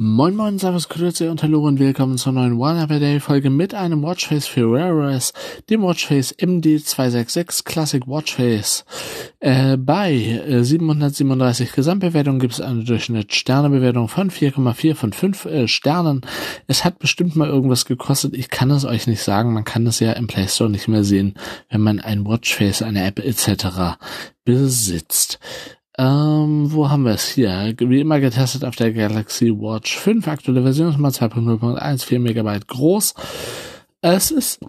Moin Moin, Servus, Grüße und Hallo und willkommen zur neuen One App a Day Folge mit einem Watchface für OS, dem Watchface MD266 Classic Watchface. Äh, bei äh, 737 Gesamtbewertungen gibt es eine Durchschnitt-Sternebewertung von 4,4 von 5 äh, Sternen. Es hat bestimmt mal irgendwas gekostet, ich kann es euch nicht sagen, man kann es ja im Play Store nicht mehr sehen, wenn man ein Watchface, eine App etc. besitzt. Ähm, wo haben wir es hier? Wie immer getestet auf der Galaxy Watch 5, aktuelle Version ist mal 2.0.1, 4 Megabyte groß. Es ist,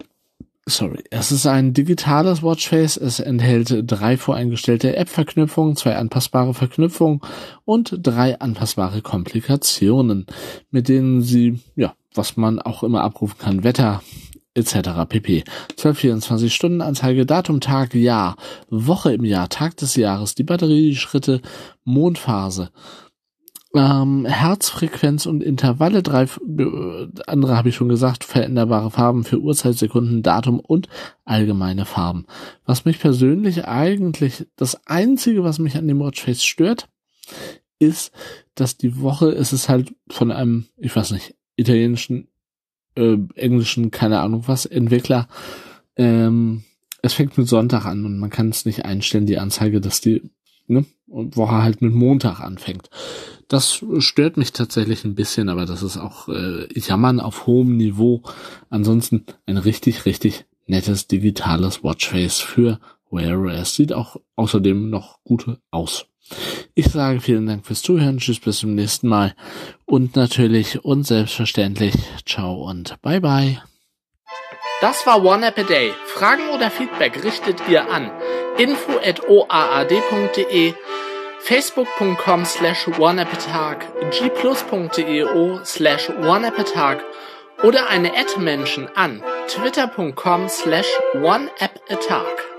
sorry, es ist ein digitales Watchface. Es enthält drei voreingestellte App-Verknüpfungen, zwei anpassbare Verknüpfungen und drei anpassbare Komplikationen, mit denen Sie, ja, was man auch immer abrufen kann, Wetter, etc. pp. 12, 24 Stunden Anzeige, Datum, Tag, Jahr, Woche im Jahr, Tag des Jahres, die Batterie, die Schritte, Mondphase, ähm, Herzfrequenz und Intervalle, drei äh, andere habe ich schon gesagt, veränderbare Farben für Uhrzeit, Sekunden, Datum und allgemeine Farben. Was mich persönlich eigentlich, das einzige, was mich an dem Watchface stört, ist, dass die Woche ist es halt von einem, ich weiß nicht, italienischen äh, englischen, keine Ahnung was, Entwickler. Ähm, es fängt mit Sonntag an und man kann es nicht einstellen, die Anzeige, dass die ne, Woche halt mit Montag anfängt. Das stört mich tatsächlich ein bisschen, aber das ist auch äh, Jammern auf hohem Niveau. Ansonsten ein richtig, richtig nettes digitales Watchface für Wear OS. Sieht auch außerdem noch gut aus. Ich sage vielen Dank fürs Zuhören. Tschüss, bis zum nächsten Mal. Und natürlich und selbstverständlich ciao und bye bye. Das war One App a Day. Fragen oder Feedback richtet ihr an info at oaad.de, facebook.com slash oneappatag, gplus.io slash oneappatag oder eine Ad-Menschen an twitter.com slash oneappatag.